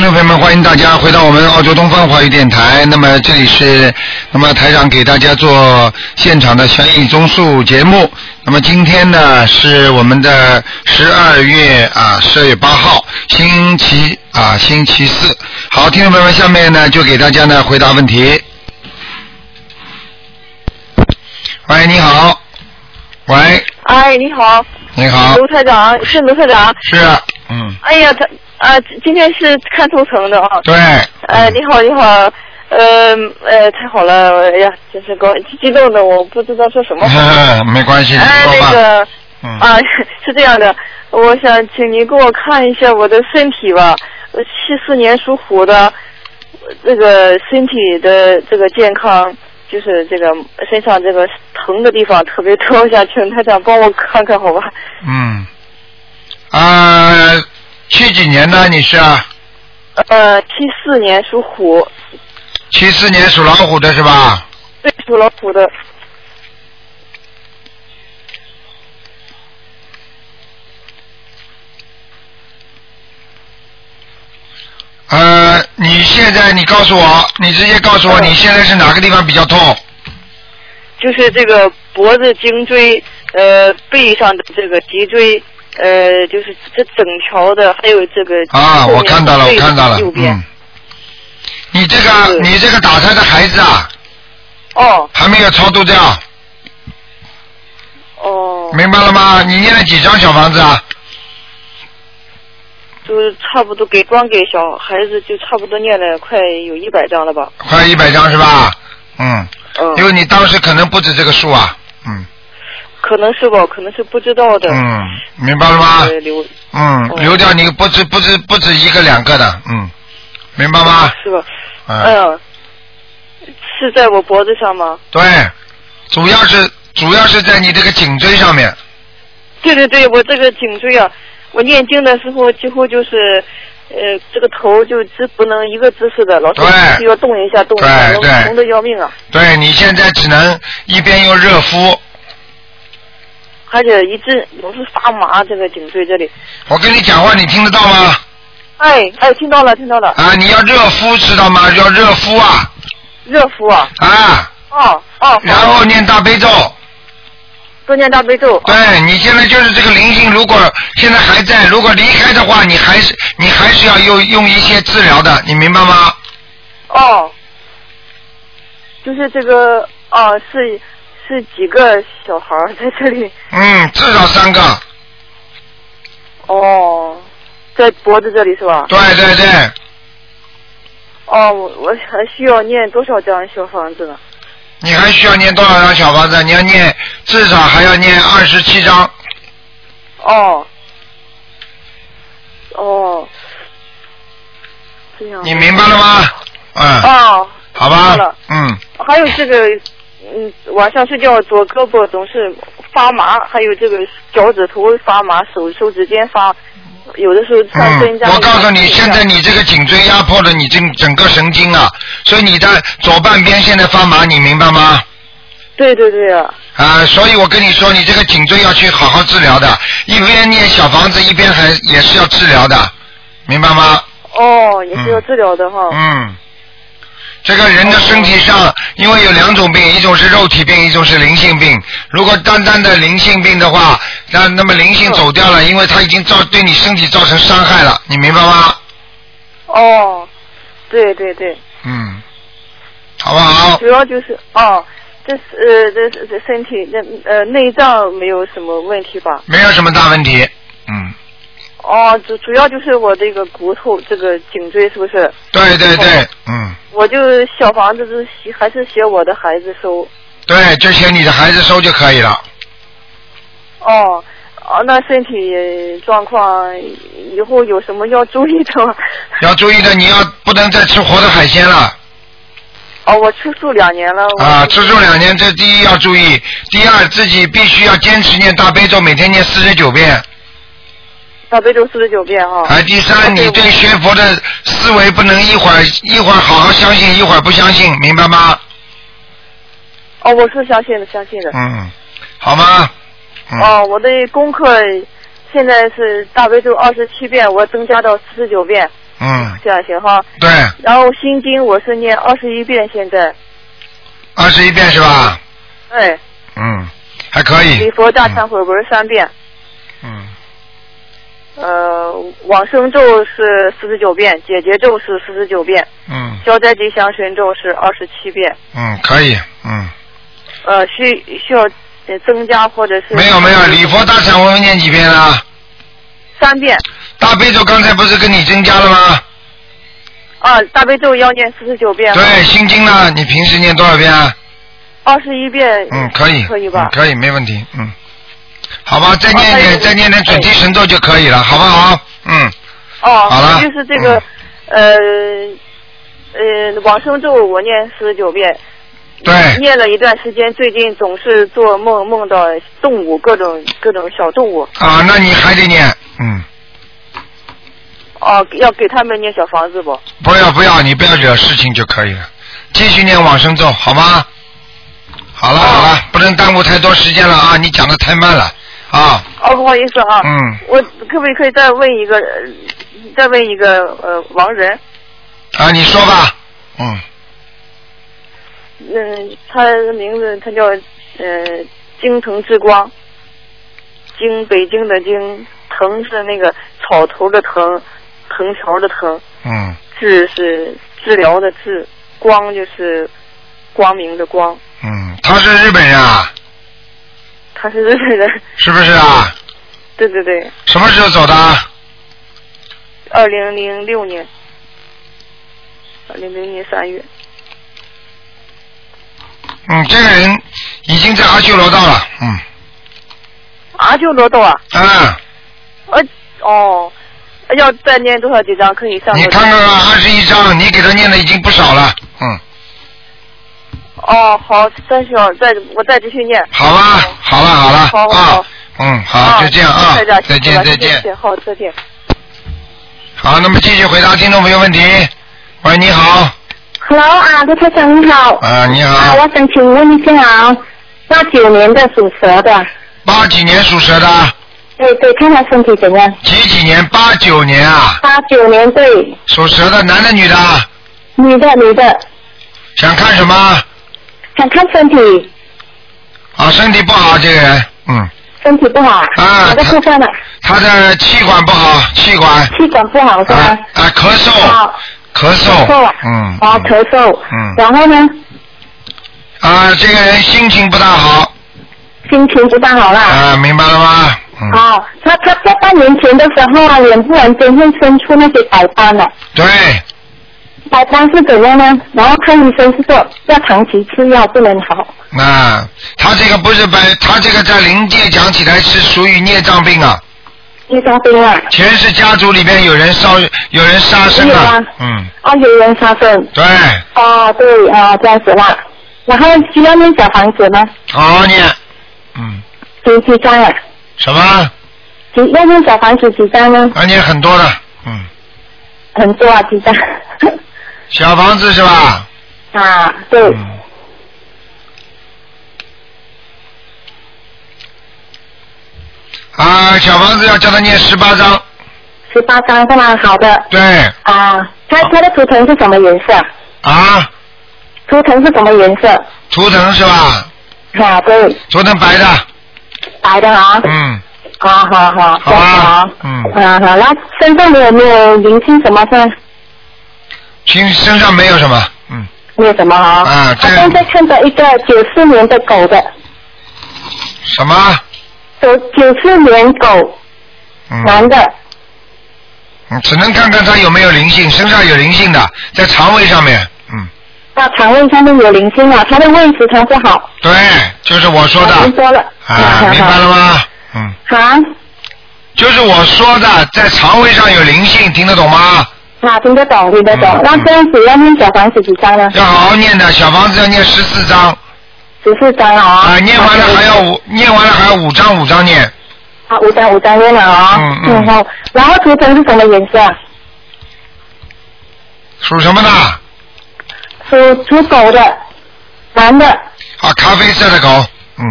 们，欢迎大家回到我们澳洲东方华语电台。那么这里是，那么台长给大家做现场的悬疑综述节目。那么今天呢是我们的十二月啊十二月八号，星期啊星期四。好，听众朋友们，下面呢就给大家呢回答问题。喂，你好。喂，哎，你好，你好，卢台长，是卢台长。是，嗯，哎呀，他啊，今天是看图腾的啊。对，哎，你好，你好，呃呃，太好了，哎呀，真是高激动的，我不知道说什么好。没关系，哎，那个嗯，啊，是这样的，我想请您给我看一下我的身体吧，我七四年属虎的，这个身体的这个健康。就是这个身上这个疼的地方特别多，我想请台长帮我看看，好吧？嗯，啊，七几年的你是啊？呃，七四年属虎，七四年属老虎的是吧？对，属老虎的。呃，你现在你告诉我，你直接告诉我，嗯你现在是哪个地方比较痛？就是这个脖子、颈椎、呃背上的这个脊椎，呃，就是这整条的，还有这个啊，我看到了，我看到了右，边。嗯。你这个你这个打胎的孩子啊，哦还没有超度掉，哦，明白了吗？你念了几张小房子啊？就是差不多给光给小孩子就差不多念了快有一百张了吧？快一百张是吧？嗯，嗯，因为你当时可能不止这个数啊，嗯可能是吧，可能是不知道的。嗯，明白了吗？嗯，哦留掉你不止不止不止一个两个的，嗯，明白吗？是吧？嗯，嗯，是在我脖子上吗？对，主要是主要是在你这个颈椎上面，对对对，我这个颈椎啊，我念经的时候几乎就是，呃，这个头就只不能一个姿势的，老是对需要动一下动一下，疼的要命啊！对你现在只能一边用热敷，而且一直总是发麻，这个颈椎这里。我跟你讲话你听得到吗？哎哎，听到了听到了，啊，你要热敷知道吗？要热敷啊热敷啊！啊，哦哦，然后念大悲咒。多念大悲咒。对你现在就是这个灵性，如果现在还在，如果离开的话，你还是你还是要用用一些治疗的，你明白吗？哦，就是这个哦，是是几个小孩在这里？嗯，至少三个。哦，在脖子这里是吧？对对对，哦，我我还需要念多少张小房子呢？你还需要念多少张小房子？你要念至少还要念二十七张。哦，哦，这样。你明白了吗？嗯，哦，好吧。嗯，还有这个，嗯，晚上睡觉左胳膊总是发麻，还有这个脚趾头发麻，手手指尖发，有的时候穿针嗯，扎。我告诉你，现在你这个颈椎压迫了你这整个神经啊，所以你的左半边现在发麻，你明白吗？对对对啊，啊，所以我跟你说，你这个颈椎要去好好治疗的，一边念小房子，一边还也是要治疗的，明白吗？哦，也是要治疗的哈。嗯，这个人的身体上，因为有两种病，一种是肉体病，一种是灵性病。如果单单的灵性病的话，那那么灵性走掉了，因为它已经造对你身体造成伤害了，你明白吗？哦，对对对，嗯，好不好？主要就是哦，这是呃这这这身体那呃内脏没有什么问题吧？没有什么大问题。嗯，哦，主主要就是我这个骨头这个颈椎是不是？对对对，嗯，我就小房子是写还是写我的孩子收。对，就写你的孩子收就可以了。哦，哦，那身体状况以后有什么要注意的吗？要注意的，你要不能再吃活的海鲜了。哦，我吃素两年了。啊，吃素两年，这第一要注意，第二自己必须要坚持念大悲咒，每天念四十九遍。大悲咒四十九遍哈。哎，第三，你对学佛的思维不能一会儿一会儿好好相信，一会儿不相信，明白吗？哦，我是相信的，相信的。嗯，好吗？嗯，哦，我的功课现在是大悲咒二十七遍，我增加到四十九遍。嗯，这样行哈。对，然后心经我是念二十一遍，现在，二十一遍是吧？对，嗯，还可以。礼佛大忏悔文三遍，嗯，呃，往生咒是四十九遍，解结咒是四十九遍，嗯消灾吉祥神咒是二十七遍。嗯，可以，嗯，呃，需需要呃增加或者是没有没有，礼佛大忏悔文念几遍啊？三遍大悲咒刚才不是跟你增加了吗？啊，大悲咒要念四十九遍，对，心经呢？你平时念多少遍啊？二十一遍，嗯，可以，可以吧嗯？可以，没问题，嗯，好吧，再念点，再念点准提神咒就可以了，好不好？嗯，哦，好了就是这个，呃呃，往生咒我念四十九遍，对，念了一段时间，最近总是做梦，梦到动物，各种各种小动物。啊，那你还得念，嗯，哦，要给他们念小房子不？不要不要，你不要惹事情就可以了，继续念往生咒，好吗？好了好了，不能耽误太多时间了啊！你讲的太慢了啊，哦，不好意思啊，嗯，我可不可以再问一个，呃再问一个呃亡人？啊，你说吧，嗯，嗯，他的名字他叫呃京城之光，京北京的京，藤是那个草头的藤，藤条的藤，嗯，治是治疗的治，光就是光明的光。嗯，他是日本人啊，他是日本人，是不是啊？对对对，什么时候走的？二零零六年，二零零年三月。嗯，这个人已经在阿修罗道了，嗯，阿修罗道啊，嗯，呃哦，要再念多少几张？可以上？你看看啊，二十一章，你给他念的已经不少了，嗯，哦，好，再需要再我再继续念。好吧，好了好了好好啊好，嗯，好，就这样啊再见再见。好，再见。好，那么继续回答听众朋友问题。喂，你好，Hello 啊，卢台长你好。啊，你啊，好，我想请问一下啊，八九年的属蛇的，八几年属蛇的，对对，看他身体怎样？几几年？八九年啊，八九年对，属蛇的，男的女的？女的女的，想看什么？想看身体，啊，身体不好，这个人，嗯，身体不好，啊哪个部分呢？他的气管不好，气管，气管不好是啊吧？啊，咳嗽，好，咳咳嗽嗯。啊，，咳嗽，嗯。然后呢，啊，这个人心情不大好，心情不大好啦。啊，明白了吗？嗯，哦，他他在半年前的时候啊，脸突然间会生出那些白斑了，对，白斑是怎样呢？然后看医生是说要长期吃药不能好。那他这个不是白，他这个在临界讲起来是属于孽障病啊，孽障病啊，前世家族里边有人烧，有人杀生啊嗯啊，有人杀生。对，啊，对啊、这样子啦。然后需要念小房子吗？好好念，嗯，几几张啊？什么？几要念小房子几张呢？啊念很多的，嗯，很多啊，几张。小房子是吧？啊，对，嗯。啊，小房子要叫他念十八章，十八张是吗？好的。对，啊，他他的图腾是什么颜色？啊，图腾是什么颜色？图腾是吧？啊，对，图腾白的，白的啊。嗯，好好好，好啊好。嗯啊好，然后身上有没有灵性什么是？身身上没有什么，嗯，没有什么啊。啊这他现在看到一个九四年的狗的，什么？九九四年狗，嗯，男的。嗯只能看看他有没有灵性，身上有灵性的，在肠胃上面，嗯，那肠胃上面有灵性啊，他的胃食常不好。对，就是我说的，我听说了。啊，明白了吗？嗯，啊，就是我说的，在肠胃上有灵性，听得懂吗？啊，听得懂，听得懂。嗯那这样子要念小房子几张呢？要好好念的，小房子要念十四张，十四张啊。啊，念完了还要五，念完了还要五张五张念，啊，五张五张念了啊。嗯嗯好，然后图腾是什么颜色啊？属什么的？属属狗的，男的，啊，咖啡色的狗，嗯，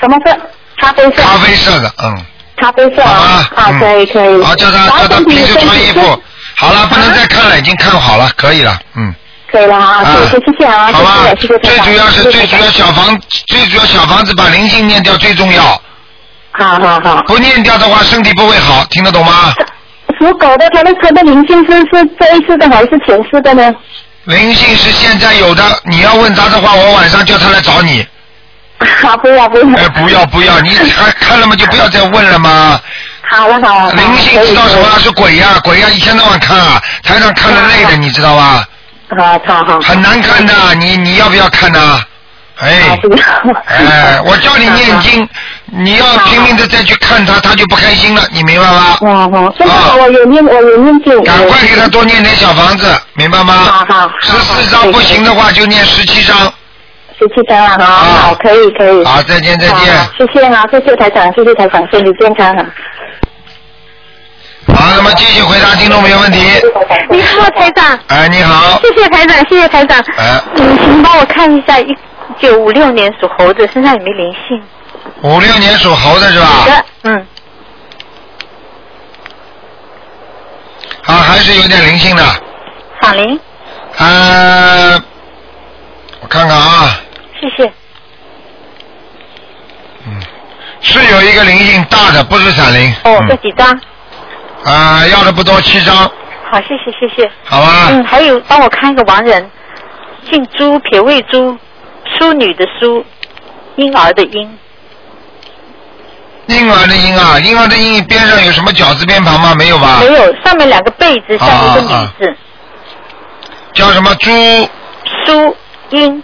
什么色？咖啡色。咖啡色的，嗯，咖啡色啊吧，，啊，嗯可以可以。好，叫他叫他平时穿衣服，好了，不能再看了，已经看好了，可以了，嗯。可以了啊，啊谢谢谢谢啊，好吧最主要是最主要小房，最主要小房子把灵性念掉最重要，好好好。不念掉的话身体不会好，听得懂吗？属狗的，他的他的灵性是是这一次的还是前世的呢？灵性是现在有的，你要问他的话，我晚上叫他来找你。啊，不要不要。哎，不要不要，你看看了吗？就不要再问了吗？好了好了。灵性知道什么？是鬼呀、鬼呀、一天到晚看啊，台上看的累的，你知道吧？好好好。很难看的，你你要不要看呢？哎，哎，我叫你念经，你要拼命的再去看他，他就不开心了，你明白吗？哦哦，现在我有念我有念经。赶快给他多念点小房子，明白吗？好好。十四张不行的话就念十七张。十七张啊，好好，可以可以。好，再见再见。谢谢啊，谢谢台长，谢谢台长，身体健康哈。好，那么继续回答听众朋友问题。你好，台长。哎，你好。谢谢台长，谢谢台长。哎，嗯，请帮我看一下一九五六年属猴子身上有没有灵性？五六年属猴的是吧？好的，嗯，啊，还是有点灵性的。闪灵，呃，我看看啊，谢谢。嗯是有一个灵性大的，不是闪灵。哦，这嗯。几张？啊，要的不多，七张，好，谢谢谢谢。好啊？嗯，还有帮我看一个亡人，姓朱，撇位朱，淑女的淑，婴儿的婴，婴儿的婴啊，婴儿的婴边上有什么绞字边旁吗？没有吧？没有，上面两个贝字，下面一个女啊字，叫什么朱？淑英，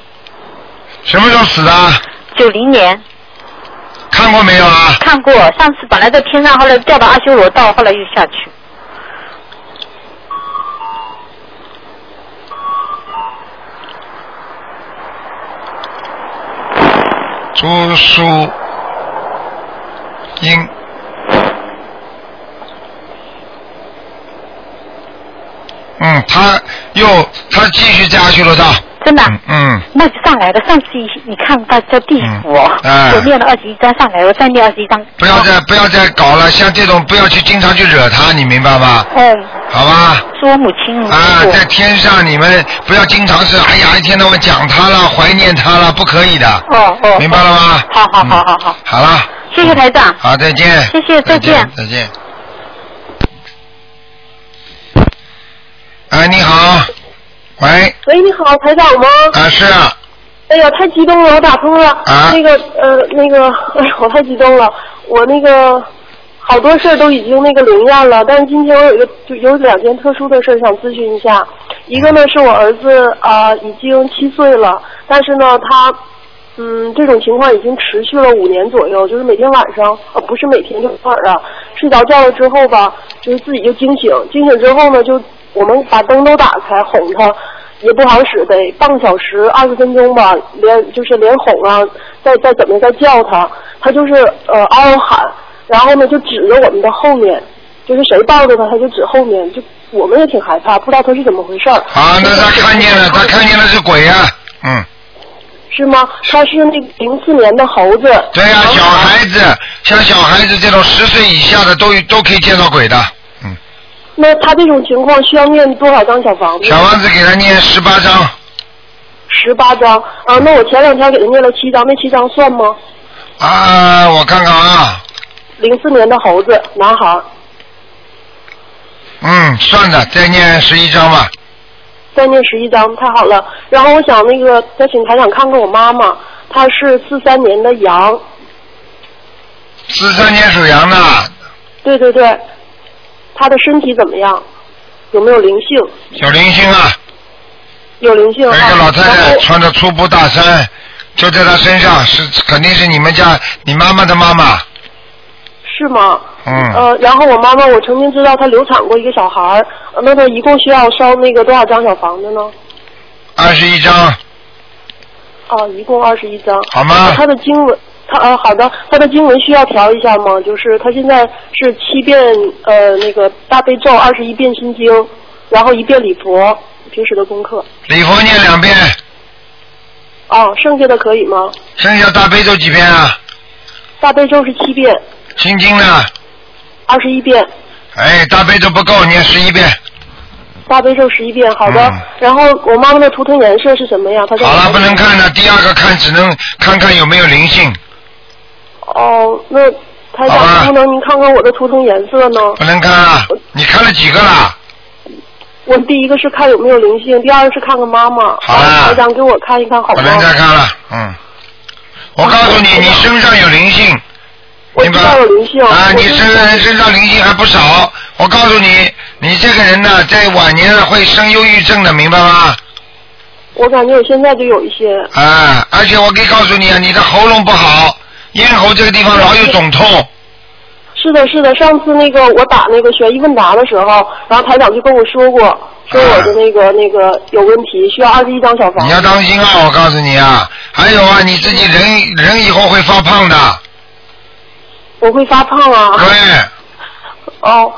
什么时候死的？九零年看过没有啊？看过，上次本来在天上，后来掉到阿修罗道，后来又下去。朱淑英。嗯，他又他继续在阿修罗道。真的啊、嗯，那就上来了。上次一你看到在地府哦，嗯哎我念了二十一张上来，我再念二十一张。不要再不要再搞了，像这种不要去经常去惹他，你明白吗？嗯，好吧。是我母亲。啊，在天上你们不要经常是哎呀一天到晚讲他了，怀念他了，不可以的。哦哦。明白了吗？好好好好好。好了。谢谢台长。好，再见。谢谢再见再见。哎，你好，喂，喂，你好，台长吗？啊是啊，哎呀，太激动了，我打通了。啊那个呃，那个，哎呀，我太激动了，我那个好多事儿都已经那个灵验了，但是今天我有一个就有两件特殊的事儿想咨询一下。一个呢是我儿子啊、已经七岁了，但是呢他嗯这种情况已经持续了五年左右，就是每天晚上呃不是每天就偶尔啊，睡着觉了之后吧，就是自己就惊醒，惊醒之后呢就我们把灯都打开哄他。也不好使，得半个小时、二十分钟吧，连就是连哄啊，再再怎么再叫他，他就是呃嗷嗷喊，然后呢就指着我们的后面，就是谁抱着他，他就指后面，就我们也挺害怕，不知道他是怎么回事儿。好，那他看见了，他看见的是鬼呀、嗯，是吗？他是那零四年的猴子。对呀、小孩子，像小孩子这种十岁以下的都都可以见到鬼的。那他这种情况需要念多少张小房子？小房子给他念十八张，十八张啊。那我前两天给他念了七张，那七张算吗？啊，我看看啊，零四年的猴子男孩，嗯，算的，再念十一张吧。再念十一张，太好了。然后我想那个再请台长看看我妈妈，她是四三年的羊，四三年属羊的，对对对，她的身体怎么样？有没有灵性？有灵性啊，有灵性啊。有一个老太太穿着粗布大衫，就在她身上，是肯定是你们家你妈妈的妈妈。是吗？嗯，呃，然后我妈妈，我曾经知道她流产过一个小孩儿，呃那她一共需要烧那个多少张小房子呢？二十一张，哦，一共二十一张。好吗她的经文，她呃好的，他的经文需要调一下吗？就是他现在是七遍呃那个大悲咒，二十一遍心经，然后一遍礼佛，平时的功课。礼佛念两遍，哦，剩下的可以吗？剩下大悲咒几遍啊？大悲咒是七遍，心经呢？二十一遍。哎，大悲咒不够，念十一遍。大悲咒十一遍，好的。嗯然后我妈妈的图腾颜色是什么呀？她在好了，不能看了。第二个看只能看看有没有灵性，哦，那台长能不能您看看我的图腾颜色呢？不能看啊。你看了几个了？我第一个是看有没有灵性，第二个是看看妈妈。好了台长给我看一看好吗？不能再看了，嗯。我告诉你，你身上有灵性，我知明白道有灵性。啊，你身身上灵性还不少。我告诉你，你这个人呢，在晚年会生忧郁症的，明白吗？我感觉我现在就有一些。啊，而且我可以告诉你啊，你的喉咙不好，咽喉这个地方老有肿痛。是的，是的，上次那个我打那个悬疑问答的时候，然后台长就跟我说过，说我的那个、那个有问题，需要二十一张小房。你要当心啊！我告诉你啊，还有啊，你自己人人以后会发胖的。我会发胖啊。对，哦，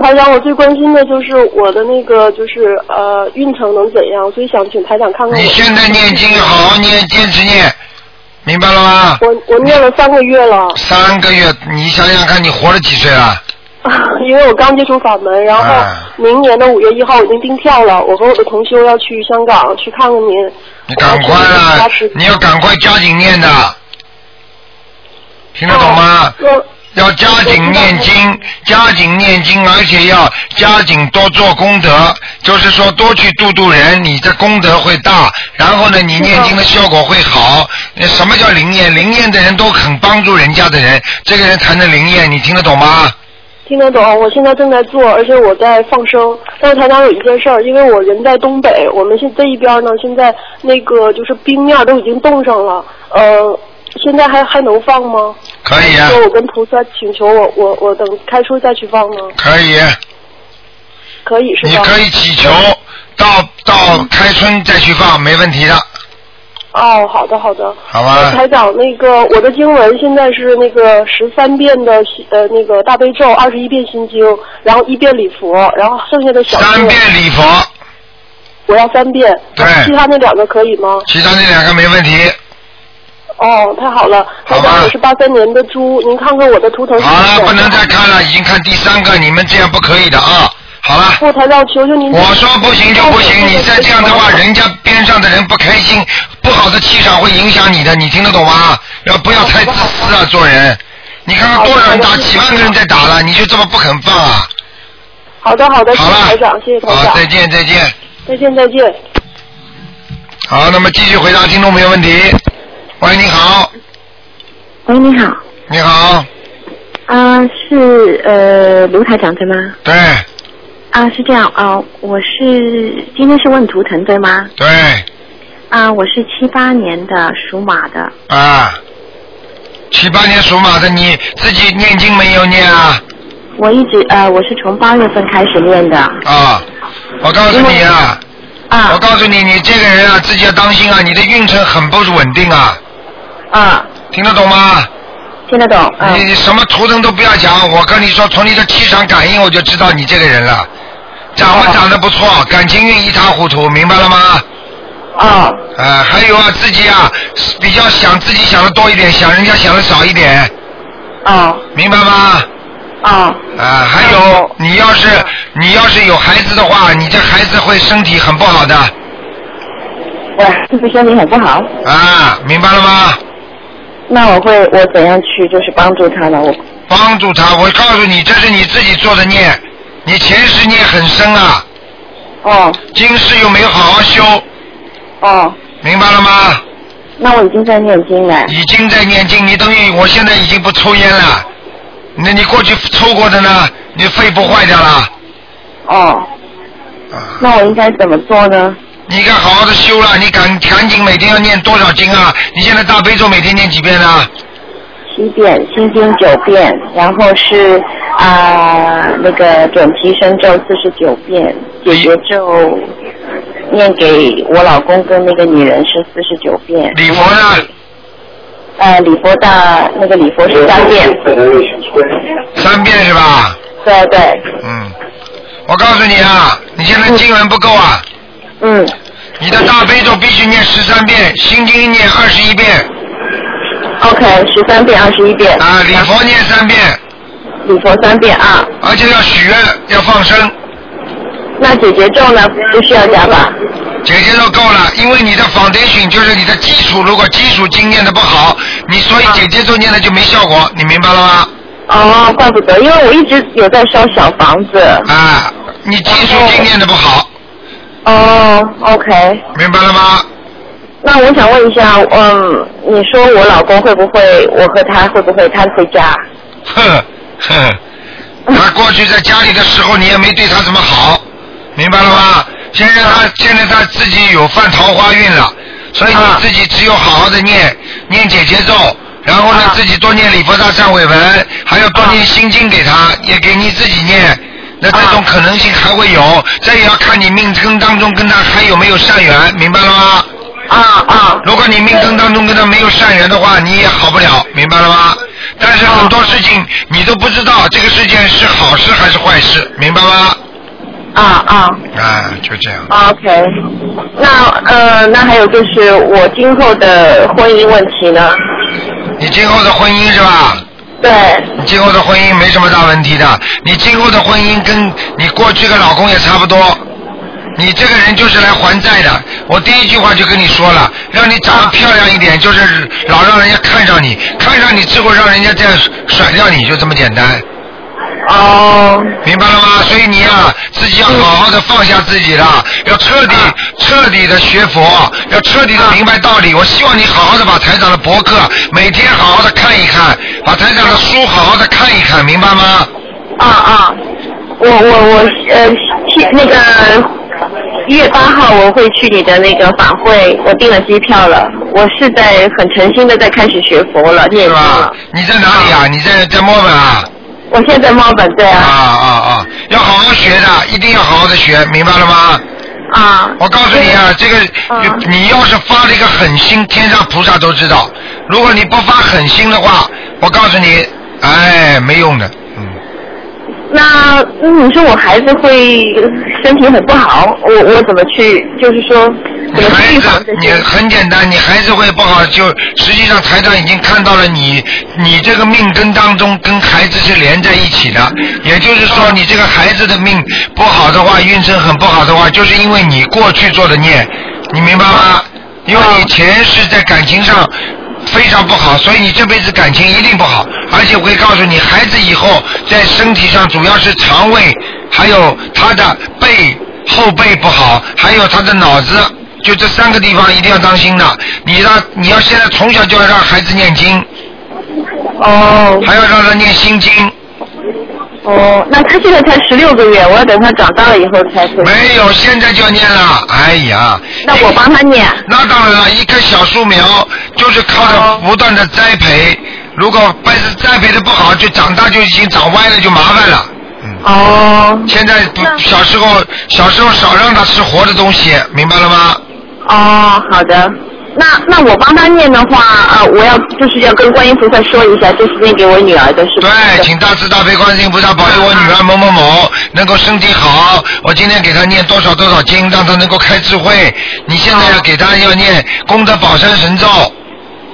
台长，我最关心的就是我的那个就是呃运程能怎样，所以想请台长看看。你现在念经好好念，坚持念，明白了吗？我我念了三个月了，三个月，你想想看，你活了几岁了？因为我刚接触法门，然后啊明年的五月一号我已经订票了，我和我的同修要去香港去看看您。你赶快啊，你要赶快加紧念的，听得懂吗？我要加紧念经，加紧念经，而且要加紧多做功德，就是说多去度度人，你的功德会大，然后呢，你念经的效果会好。那什么叫灵验？灵验的人都肯帮助人家的人，这个人才能灵验，你听得懂吗？听得懂，我现在正在做，而且我在放生。但是台长有一件事儿，因为我人在东北，我们现这一边呢，现在那个就是冰面都已经冻上了，呃，现在还还能放吗？可以啊说我跟菩萨请求我我我等开春再去放呢？可以，可以是吧？你可以祈求到到开春再去放，没问题的，哦，好的好的。好吧？台长，那个我的经文现在是那个十三遍的呃那个大悲咒，二十一遍心经，然后一遍礼佛，然后剩下的小三遍礼佛，我要三遍。对其他那两个可以吗？其他那两个没问题。哦，太好了，台好吧长，我是八三年的猪，您看看我的图腾是好了，不能再看了，已经看第三个，你们这样不可以的啊！好了。不，台长，求求您。我说不行就不行，你再这样的话，人家边上的人不开心，不好的气场会影响你的，你听得懂吗？要不要太自私啊，做人？你看看多少人打，几万个人在打了，你就这么不肯放啊？好的，好的，谢好了谢台长，谢谢台好，长，再见再见。再见，再见。好，那么继续回答听众朋友问题。喂，你好，喂，你好，你好，啊、是呃卢台长对吗？对。啊、是这样啊、我是今天是问图腾对吗？对。啊、我是七八年的属马的，啊，七八年属马的，你自己念经没有念啊？我一直呃我是从八月份开始念的。啊，我告诉你啊，啊。我告诉你，你这个人啊，自己要当心啊，你的运程很不稳定啊，啊，听得懂吗？听得懂啊你你什么图腾都不要讲，我跟你说，从你的气场感应我就知道你这个人了，长得长得不错，感情运一塌糊涂，明白了吗？啊啊，还有啊，自己啊，比较想自己想的多一点，想人家想的少一点，啊明白吗？啊啊，还有，你要是你要是有孩子的话，你这孩子会身体很不好的我是不是身体很不好？啊，明白了吗？那我会我怎样去就是帮助他呢？我帮助他，我告诉你，这是你自己做的孽，你前世孽很深啊，哦今世又没有好好修，哦，明白了吗？那我已经在念经了。已经在念经，你等于我现在已经不抽烟了，那你过去抽过的呢？你肺部坏掉了，哦，啊，那我应该怎么做呢？你应该好好的修了，你赶赶紧每天要念多少经啊？你现在大悲咒每天念几遍呢？七遍，心经九遍，然后是啊、那个准提神咒四十九遍，解结咒念给我老公跟那个女人是四十九遍。礼佛呢？呃，礼佛大那个礼佛是三遍。三遍是吧？对对，嗯，我告诉你啊，你现在经文不够啊，嗯，你的大悲咒必须念十三遍，心经念二十一遍，OK，十三遍，二十一遍。啊，礼佛念三遍，礼佛三遍啊。而且要许愿，要放生，那姐姐咒呢？不需要加吧？姐姐咒够了，因为你的 foundation 就是你的基础，如果基础经念的不好，你所以姐姐咒念的就没效果，你明白了吗？哦，怪不得，因为我一直有在烧小房子。啊，你基础经念的不好，哦，OK。明白了吗？那我想问一下，嗯，你说我老公会不会，我和他会不会他回家？哼哼，他过去在家里的时候，你也没对他怎么好，明白了吗？现在他现在他自己有犯桃花运了，所以你自己只有好好的念念姐姐咒，然后呢自己多念礼佛大忏悔文，还要多念心经给他，也给你自己念。那这种可能性还会有，这也要看你命根当中跟他还有没有善缘，明白了吗？啊啊！如果你命根当中跟他没有善缘的话，你也好不了，明白了吗？但是很多事情你都不知道这个事件是好事还是坏事，明白吗？啊啊啊，就这样。，OK。那呃，那还有就是我今后的婚姻问题呢？你今后的婚姻是吧？对。你今后的婚姻没什么大问题的，你今后的婚姻跟你过去的老公也差不多。你这个人就是来还债的，我第一句话就跟你说了，让你长得漂亮一点，就是老让人家看上你，看上你之后让人家这样甩掉你，就这么简单。哦。明白了吗？所以你呀、自己要好好的放下自己了，要彻底、彻底的学佛，要彻底的明白道理。我希望你好好的把台长的博客每天好好的看一看，把台长的书好好的看一看，明白吗？啊啊，我我我呃，去那个一月八号我会去你的那个法会，我订了机票了。我是在很诚心的在开始学佛了，念经了。你在哪里啊？你在在墨尔本啊？我现在在本，对啊啊。啊啊！要好好学的，一定要好好的学，明白了吗？啊。我告诉你啊，这个你要是发了一个狠心，天上菩萨都知道。如果你不发狠心的话，我告诉你，哎，没用的。那嗯你说我孩子会身体很不好，我我怎么去，就是说怎么去预防这你些？很简单，你孩子会不好，就实际上台长已经看到了你，你这个命根当中跟孩子是连在一起的，也就是说你这个孩子的命不好的话，运程很不好的话，就是因为你过去做的孽，你明白吗？因为你前世在感情上非常不好，所以你这辈子感情一定不好，而且我会告诉你，孩子以后在身体上主要是肠胃，还有他的背后背不好，还有他的脑子，就这三个地方一定要当心的。你让你要现在从小就要让孩子念经，哦。还要让他念心经。哦，那他现在才十六个月，我要等他长大了以后才。没有，现在就要念了。哎呀，那我帮他念。那当然了，一棵小树苗就是靠着不断的栽培，如果但是栽培的不好，就长大就已经长歪了，就麻烦了。哦。现在不小时候小时候少让他吃活的东西，明白了吗？哦，好的。那那我帮他念的话，啊，我要就是要跟观音菩萨说一下，这是念给我女儿的，是吧？对，请大慈大悲观世音菩萨保佑我女儿某某某能够身体好。我今天给她念多少多少经，让她能够开智慧。你现在要给她要念功德宝山神咒。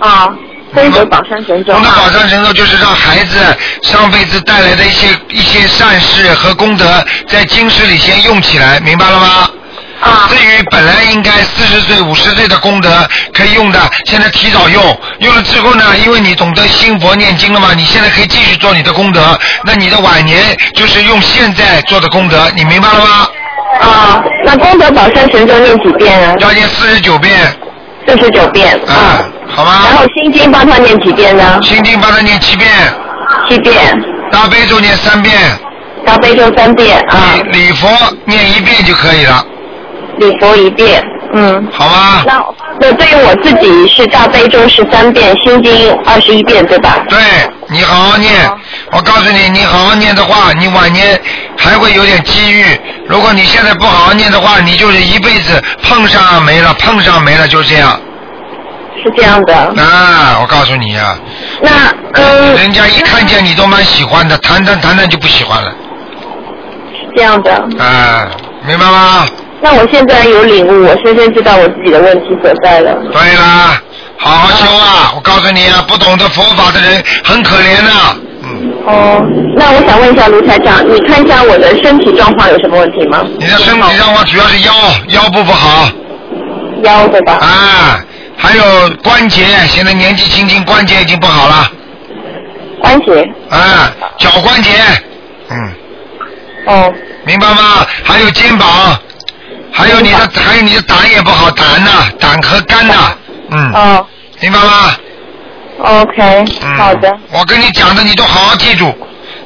啊，功德宝山神咒。功德宝山神咒就是让孩子上辈子带来的一些一些善事和功德，在今世里先用起来，明白了吗？啊。至于本来应该四十岁、五十岁的功德可以用的，现在提早用，用了之后呢，因为你懂得心佛念经了嘛，你现在可以继续做你的功德，那你的晚年就是用现在做的功德，你明白了吗？啊，那功德宝山神咒念几遍啊？要念四十九遍。四十九遍。啊，好吗？然后心经帮他念几遍呢？心经帮他念七遍。七遍。大悲咒念三遍。大悲咒三遍啊。礼礼佛念一遍就可以了。礼佛一遍，嗯。好吗？那那对于我自己是大悲咒是三遍，心经二十一遍，对吧？对你好好念，我告诉你，你好好念的话，你晚年还会有点机遇。如果你现在不好好念的话，你就是一辈子碰上没了，碰上没了，就这样。是这样的。啊，我告诉你呀、那嗯。人家一看见你都蛮喜欢的，谈谈谈谈就不喜欢了。是这样的。啊，明白吗？那我现在有领悟，我深深知道我自己的问题所在了。对啦，好好修啊！我告诉你啊，不懂得佛法的人很可怜的、嗯，哦，那我想问一下卢台长，你看一下我的身体状况有什么问题吗？你的身体状况主要是腰腰部不好腰对吧？啊，还有关节，现在年纪轻轻关节已经不好了关节。啊，脚关节，嗯，哦，明白吗？还有肩膀，还有你的还有你的胆也不好，胆呐、胆和肝呐、嗯，哦明白吗？，OK，嗯，好的。我跟你讲的，你都好好记住，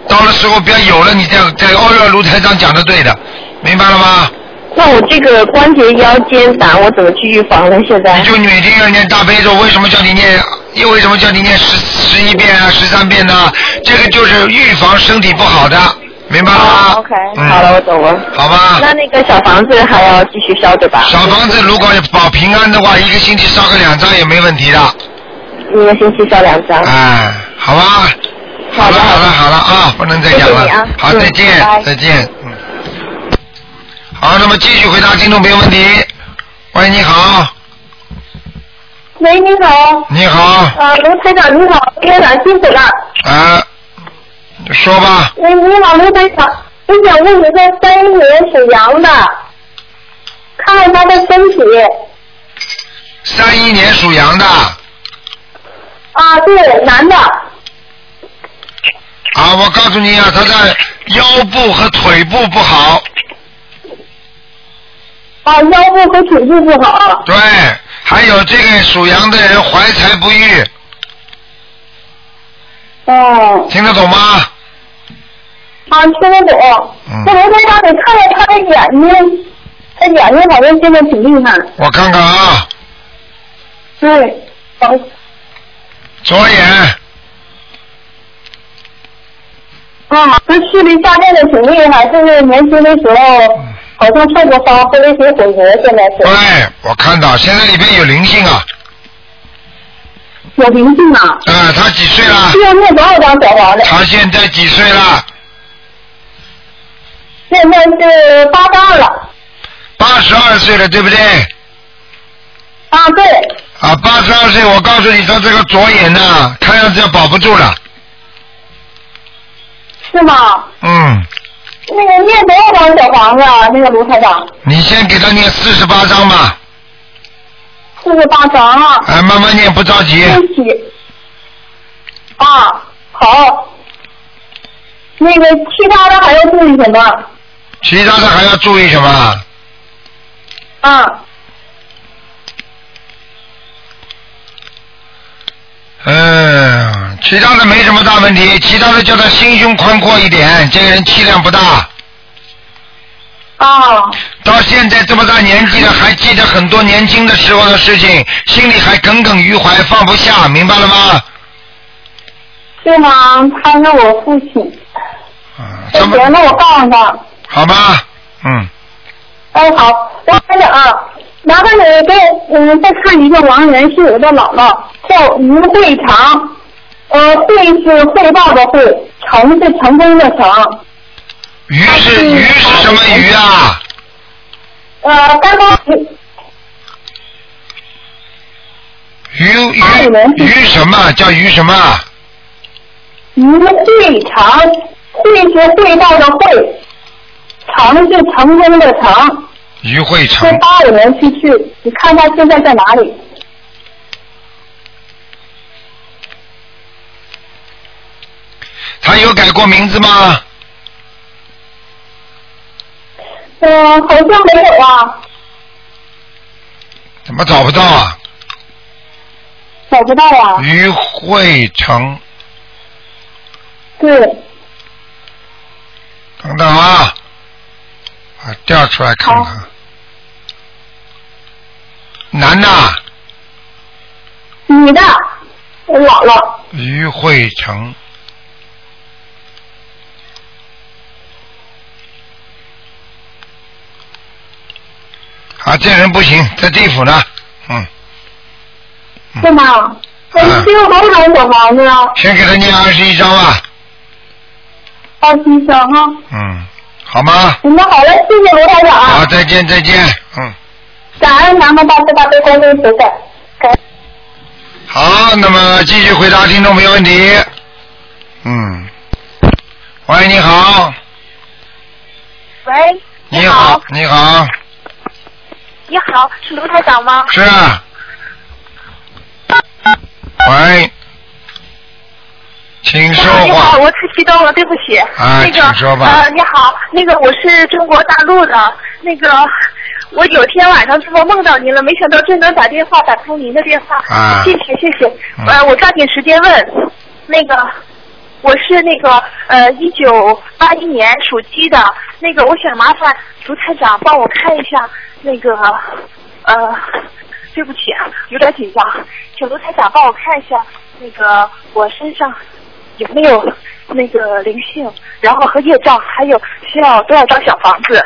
到了时候不要有了，你再再欧热卢台长讲的对的，明白了吗？那我这个关节、腰间胆，我怎么去预防呢？现在你？就每天要念大悲咒，为什么叫你念？又为什么叫你念十十一遍啊、十三遍呢？这个就是预防身体不好的，明白了，OK，嗯好了，我懂了。好吧。那那个小房子还要继续烧对吧？小房子如果保平安的话，一个星期烧个两张也没问题的。一个星期烧两张。哎，好吧。好了好了好了啊，不能再讲了。谢谢你啊好，嗯再见再见。嗯。好，那么继续回答听众朋友问题。喂，你好，喂，你好，你好，啊，卢台长你好，卢台长辛苦了。啊，说吧，你，你好，卢台长，我想问一个三一年属羊的，看看他的身体。三一年属羊的，啊，对，男的。啊，我告诉你啊，他的腰部和腿部不好，啊，腰部和腿部不好。对，还有这个属羊的人怀才不遇，哦，听得懂吗？啊，听得懂。嗯那刘台长，你看看他的眼睛，他眼睛好像现在挺厉害。我看看啊，对。好左眼，啊，他视力下降的挺厉害，就是年轻的时候好像受过伤，后来学混合，现在是对，我看到现在里边有灵性啊，有灵性啊。啊，他几岁了需？要念多少张小房子？他现在几岁了？现在是八十二了。八十二岁了，对不对？啊，对。啊，八十二岁，我告诉你，他这个左眼呐、看样子要保不住了。是吗？嗯，那个念多少张小房子啊？那个卢台长，你先给他念四十八章吧，四十八张啊。哎，慢慢念，不着急。啊，好。那个其他的还要注意什么？其他的还要注意什么？啊，嗯，其他的没什么大问题，其他的叫他心胸宽阔一点，这个人气量不大。啊，到现在这么大年纪了，还记得很多年轻的时候的事情，心里还耿耿于怀，放不下，明白了吗？对吗？他是我父亲。嗯，怎么行，那我告诉他。好吧？嗯，哎，好，我班长啊，麻烦你给我嗯再看一个亡人，是我的姥姥，叫于慧长，呃，慧是汇报的慧，成是成功的成，鱼是鱼是什么鱼啊？呃，刚刚鱼鱼鱼什么叫鱼什么？于慧长，会是汇报的慧，成是成功的成，于慧是成，八五年去世，你看他现在在哪里？他有改过名字吗？嗯、好像没有啊，怎么找不到啊？找不到啊。于慧成，对，等等啊，啊，调出来看看。男的，女的，我姥姥。于慧成，啊，这人不行，在地府呢，嗯，是吗？我多少小房子啊？先给他念二十一章吧，二十一张哈。嗯，好吗？那好嘞，谢谢卢台长啊好，啊！再见，再见，嗯。感恩南无大慈大悲观世音菩萨。感好，那么继续回答听众朋友问题。嗯，喂，你好，喂，你好，你好，你好，是卢台长吗？是啊。喂，请说你好，我太激动了，对不起。啊那个请说吧呃，你好，那个我是中国大陆的，那个我有天晚上做梦梦到您了，没想到真能打电话打通您的电话。啊谢谢谢谢。嗯呃，我抓紧时间问，那个我是那个呃一九八一年属鸡的，那个我想麻烦卢台长帮我看一下那个呃。对不起啊，有点紧张，请卢台长帮我看一下那个我身上有没有那个灵性，然后和业障，还有需要多少张小房子？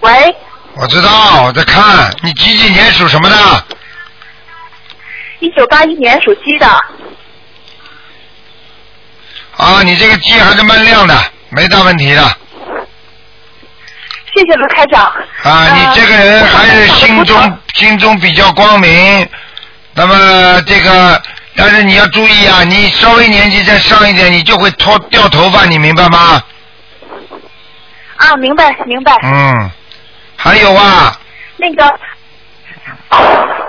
喂，我知道，我在看。你几几年属什么的？一九八一年属鸡的，啊，你这个鸡还是蛮亮的，没大问题的。谢谢卢开长。啊，呃你这个人还是心我中心中比较光明。那么这个，但是你要注意啊，你稍微年纪再上一点，你就会脱掉头发，你明白吗？啊，明白明白。嗯，还有啊，那个，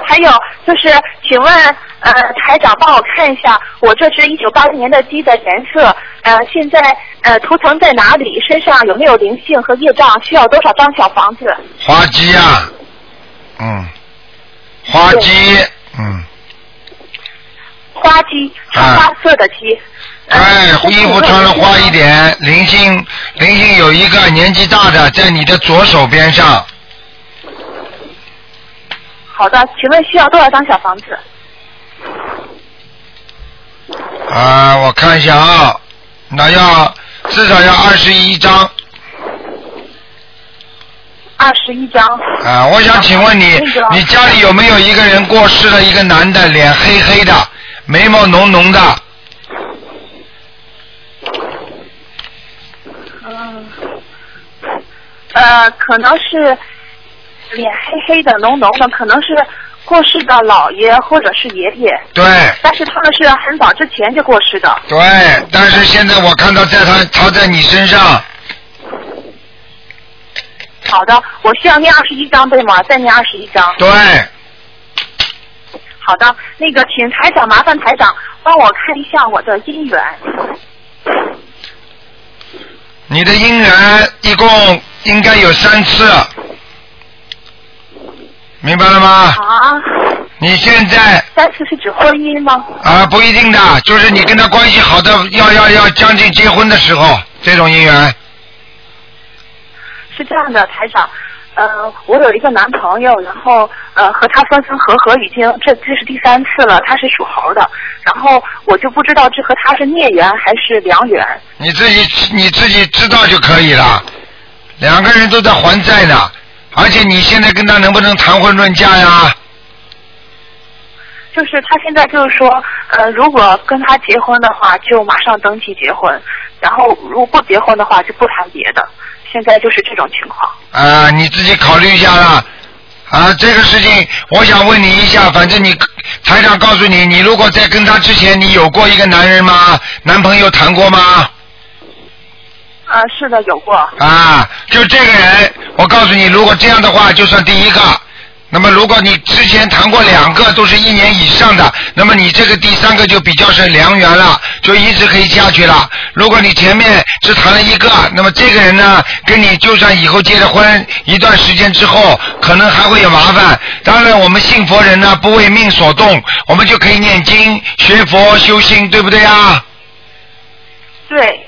还有就是，请问呃，台长帮我看一下，我这只一九八零年的鸡的颜色，呃，现在呃图腾在哪里？身上有没有灵性和业障？需要多少张小房子？花鸡啊、嗯，花鸡，嗯，花鸡，穿花色的鸡。呃哎，衣服穿的花一。点，灵性灵性有一个年纪大的在你的左手边上，好的，请问需要多少张小房子？啊，我看一下啊，那要至少要二十一张二十一张。啊。我想请问你，你家里有没有一个人过世了一个男的，脸黑黑的，眉毛浓浓的？嗯，呃，可能是脸黑黑的、浓浓的，可能是过世的姥爷或者是爷爷，对但是他们是很早之前就过世的。对，但是现在我看到在他他在你身上，好的，我需要念二十一章对吗？再念二十一章。对，好的，那个请台长麻烦台长帮我看一下我的姻缘。你的姻缘一共应该有三次，明白了吗？啊，你现在三次是指婚姻吗？啊不一定的，就是你跟他关系好的，要要要将近结婚的时候，这种姻缘。是这样的，台长，呃，我有一个男朋友，然后呃和他分分合合已经这这是第三次了，他是属猴的，然后我就不知道这和他是孽缘还是良缘。你自己你自己知道就可以了。两个人都在还债呢，而且你现在跟他能不能谈婚论嫁呀？就是他现在就是说，呃，如果跟他结婚的话，就马上登记结婚；然后如果不结婚的话，就不谈别的。现在就是这种情况。啊，你自己考虑一下啦。啊，这个事情我想问你一下，反正你台长告诉你，你如果在跟他之前，你有过一个男人吗？男朋友谈过吗？啊，是的，有过。啊，就这个人，我告诉你，如果这样的话，就算第一个。那么，如果你之前谈过两个，都是一年以上的，那么你这个第三个就比较是良缘了，就一直可以下去了。如果你前面只谈了一个，那么这个人呢，跟你就算以后结了婚一段时间之后，可能还会有麻烦。当然，我们信佛人呢，不为命所动，我们就可以念经、学佛、修心，对不对啊？对，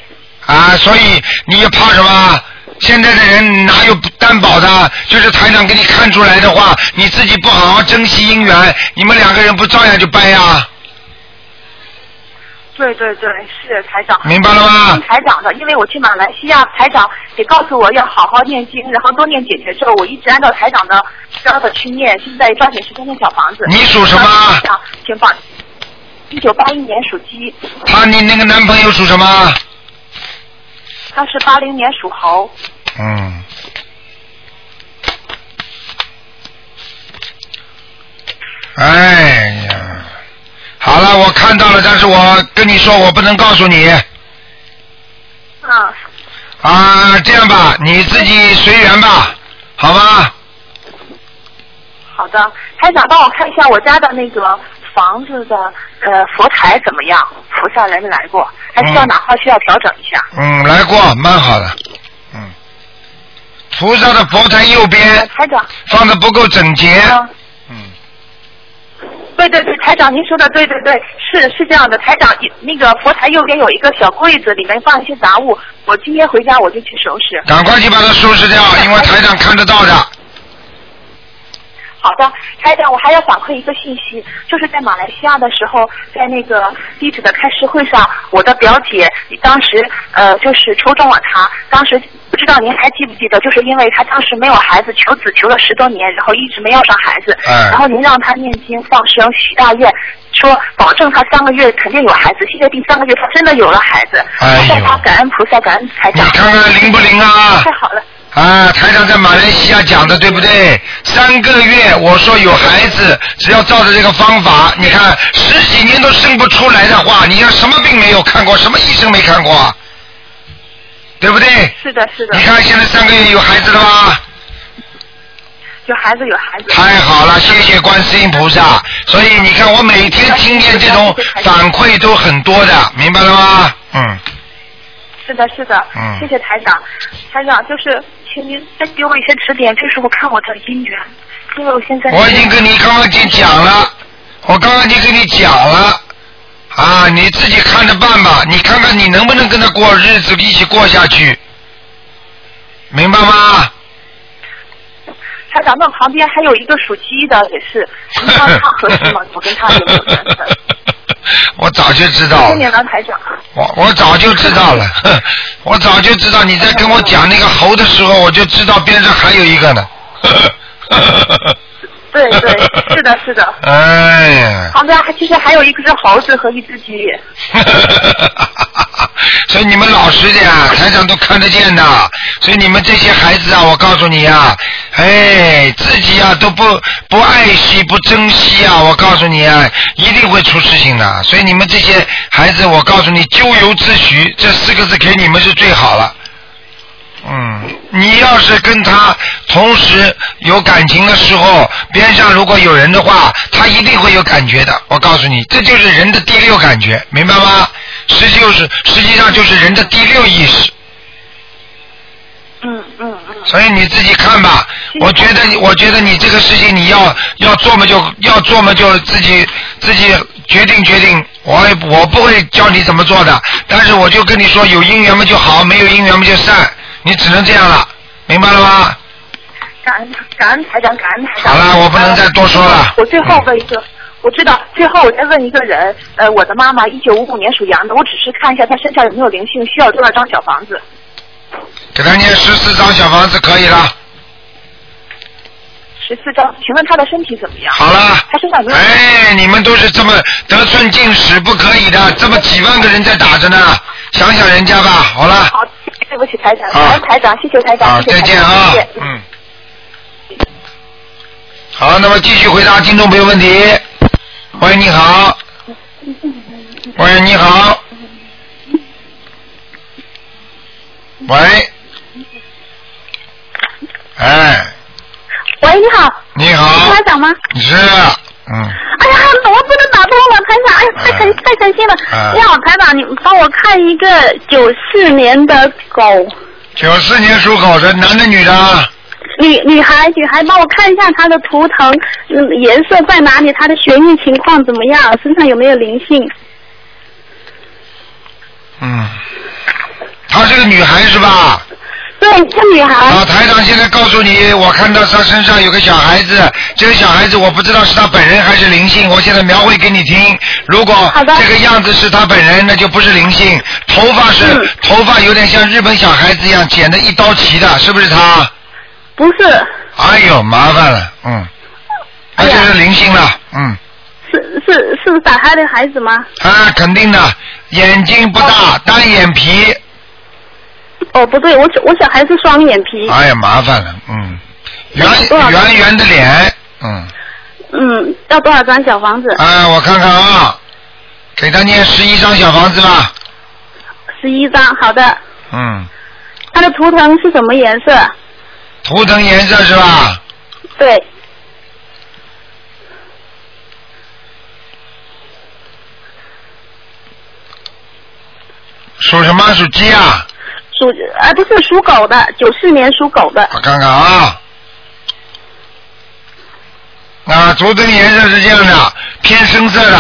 啊，所以你又怕什么？现在的人哪有不担保的？就是台长给你看出来的话，你自己不好好珍惜姻缘，你们两个人不照样就掰呀、对对对，是台长。明白了吗听台长的，因为我去马来西亚，台长也告诉我要好好念经，然后多念解决咒，我一直按照台长的教的去念，现在抓紧时间念小房子。你属什么请帮。一九八一年属鸡，他你那个男朋友属什么？他是八零年属猴。嗯。哎呀，好了，我看到了，但是我跟你说，我不能告诉你。啊，啊，这样吧，你自己随缘吧，好吗？好的，台长帮我看一下我家的那个房子的呃佛台怎么样？菩萨来没来过？还需要嗯哪块需要调整一下？嗯，来过，蛮好的。嗯，菩萨的佛台右呃边台长，放的不够整洁。嗯。嗯，对对对，台长您说的对对对，是是这样的，台长那个佛台右边有一个小柜子，里面放一些杂物，我今天回家我就去收拾。赶快去把它收拾掉，因为台长看得到的。好的，台长，我还要反馈一个信息，就是在马来西亚的时候，在那个地址的开示会上，我的表姐当时呃就是抽中了她，当时不知道您还记不记得，就是因为她当时没有孩子，求子求了十多年，然后一直没要上孩子，嗯然后您让她念经放生许大愿，说保证她三个月肯定有孩子，现在第三个月她真的有了孩子，哎呦我向她感恩菩萨，感恩台你长，看看灵不灵啊？太好了。啊，台长在马来西亚讲的对不对？三个月，我说有孩子，只要照着这个方法，你看十几年都生不出来的话，你要什么病没有看过，什么医生没看过啊？对不对？是的，是的你，看现在三个月有孩子了吧？有孩子有孩子。太好了，谢谢观世音菩萨。所以你看，我每天听见这种反馈都很多的，明白了吗？嗯，是的，是的，嗯谢谢台长。台长，就是请您再给我一些指点，这是我看我的姻缘，因为我现在我已经跟你刚刚已经讲了，我刚刚已经跟你讲了。啊，你自己看着办吧，你看看你能不能跟他过日子，一起过下去，明白吗？他咱们旁边还有一个属鸡的，也是，你看他合适吗？我跟他有没有缘分？我早就知道了，谢谢您了，台长。我我早就知道了，哼 我早就知道你在跟我讲那个猴的时候，我就知道边上还有一个呢。对对，是的，是的。哎呀，旁边还其实还有一只猴子和一只鸡。所以你们老实点，台长都看得见的。所以你们这些孩子啊，我告诉你啊，哎，自己啊都不不爱惜、不珍惜啊，我告诉你啊，一定会出事情的。所以你们这些孩子，我告诉你，咎由自取，这四个字给你们是最好了。嗯，你要是跟他同时有感情的时候，边上如果有人的话，他一定会有感觉的。我告诉你，这就是人的第六感觉，明白吗？实际就是实际上就是人的第六意识。嗯嗯嗯。所以你自己看吧。我觉得你，我觉得你这个事情你要要做嘛就要做嘛就自己自己决定决定。我也我不会教你怎么做的，但是我就跟你说，有姻缘嘛就好，没有姻缘嘛就散，你只能这样了，明白了吗？感恩感恩台长，感恩台长。好了我不能再多说了我最后问一个，我知道，最后我再问一个人，呃，我的妈妈一九五五年属羊的，我只是看一下她身上有没有灵性，需要多少张小房子？给她念十四张小房子可以了。十四张，请问她的身体怎么样？好了她身上有没有？哎，你们都是这么得寸进尺，不可以的，这么几万个人在打着呢，想想人家吧。好了，好，对不起台长，好台长，谢谢台长，再见啊谢谢，嗯。好，那么继续回答听众朋友问题。喂，你好。喂，你好。喂。哎，喂，你好，你好台，长吗？是，嗯，哎呀，我不能打通了，台长，哎呀，太开太开心了。啊你好，台长，你帮我看一个九四年的狗，九四年属狗的，男的女的？女女孩，女孩，帮我看一下她的图腾，嗯，颜色在哪里？她的血液情况怎么样？身上有没有灵性？嗯，她是个女孩是吧？对，这女孩。啊，台长现在告诉你，我看到她身上有个小孩子，这个小孩子我不知道是她本人还是灵性，我现在描绘给你听。如果这个样子是她本人，那就不是灵性。头发是、嗯头发有点像日本小孩子一样剪的一刀齐的，是不是她？不是，哎呦，麻烦了，嗯，那就是灵性了，嗯，是是是打胎的孩子吗？啊，肯定的，眼睛不大，单眼皮，哦，不对，我小我小孩是双眼皮。哎呀，麻烦了，嗯，圆圆圆的脸，嗯。嗯，要多少张小房子？哎，我看看啊，给他念十一张小房子吧。十一张，好的。嗯，他的图腾是什么颜色？图腾颜色是吧？对，属什么？属鸡啊？属啊不是属狗的，九四年属狗的。我看看啊。啊，图腾颜色是这样的，偏深色的。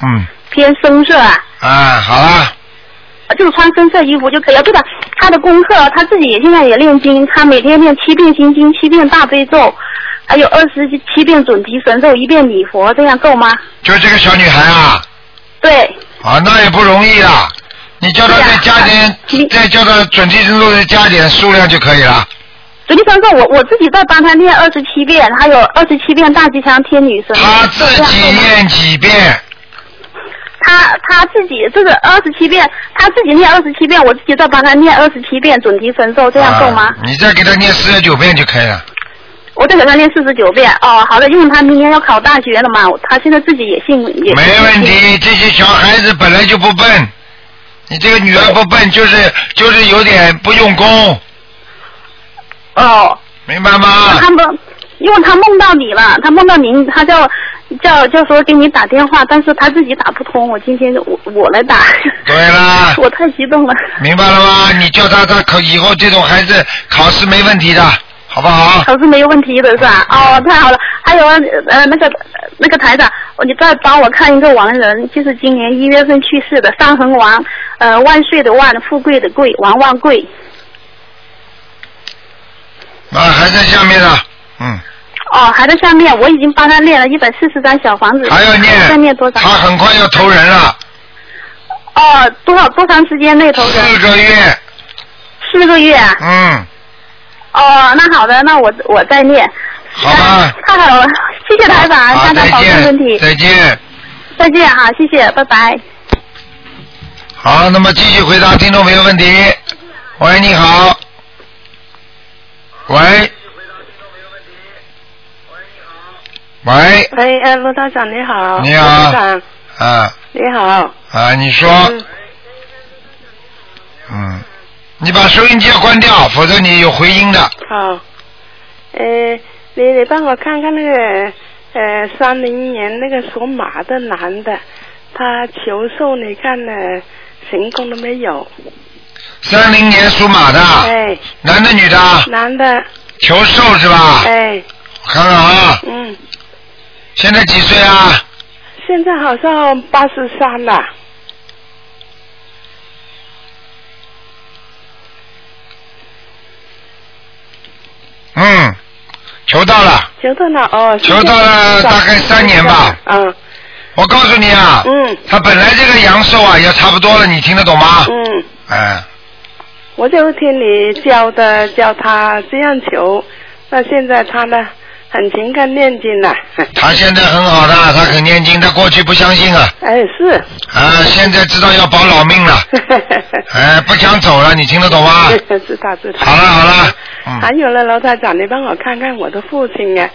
嗯，偏深色啊，啊，好了，就穿深色衣服就可以了。对的，他的功课他自己也现在也练经，他每天练七遍心经，七遍大悲咒，还有二十七遍准提神咒，一遍礼佛，这样够吗？就这个小女孩啊，对，啊，那也不容易啦。你叫他再加点，再叫他准提神咒再加点数量就可以了。准提神咒我我自己在帮他念二十七遍，还有二十七遍大吉祥天女神他。自己念几遍？他他自己这个二十七遍，他自己念二十七遍，我自己再帮他念二十七遍准提神咒，这样够吗？啊你再给他念四十九遍就可以了。我再给他念四十九遍。哦，好的，因为他明年要考大学了嘛，他现在自己也信也。没问题，这些小孩子本来就不笨，你这个女儿不笨，就是就是有点不用功，哦。明白吗？他们，因为他梦到你了，他梦到您，他叫叫叫说给你打电话，但是他自己打不通，我今天我我来打。对啦，我太激动了。明白了吗？你叫他，他考以后这种孩子考试没问题的，好不好？考试没有问题的是吧？哦，太好了。还有呃那个那个台长，你再帮我看一个亡人，就是今年一月份去世的上横王，呃万岁的万，富贵的贵，王万贵。啊，还在下面呢，嗯，哦，还在下面，我已经帮他念了一百四十张小房子。还要念再念多少？他很快要投人了，哦，多少多长时间内投人？四个月，四个月啊。嗯，哦，那好的，那我我再念。好吧。太好了，谢谢台长，好，再台长保重身体，。再见。再见哈，谢谢，拜拜。好，那么继续回答听众朋友问题。喂，你好。喂。喂，喂，呃，罗道长你好。你好罗长啊你好。啊，你说，嗯，你把收音机要关掉，否则你有回音的。好。呃，你你帮我看看那个呃三零年那个属马的男的，他求寿你看呢成功了没有？三零年属马的，哎。男的女的？男的。求寿是吧？哎。我看看啊，嗯，现在几岁啊？现在好像八十三了。嗯，求到了，求到了哦。求到了大概三年吧。嗯。我告诉你啊，嗯，他本来这个阳寿啊也差不多了，你听得懂吗？嗯。哎，我就听你教的，教他这样求。那现在他呢，很勤恳念经了。他现在很好的，他肯念经，他过去不相信啊，哎，是。啊，现在知道要保老命了，哎，不想走了，你听得懂吗？知道知道。好了好了，嗯还有了，罗台长，你帮我看看我的父亲啊，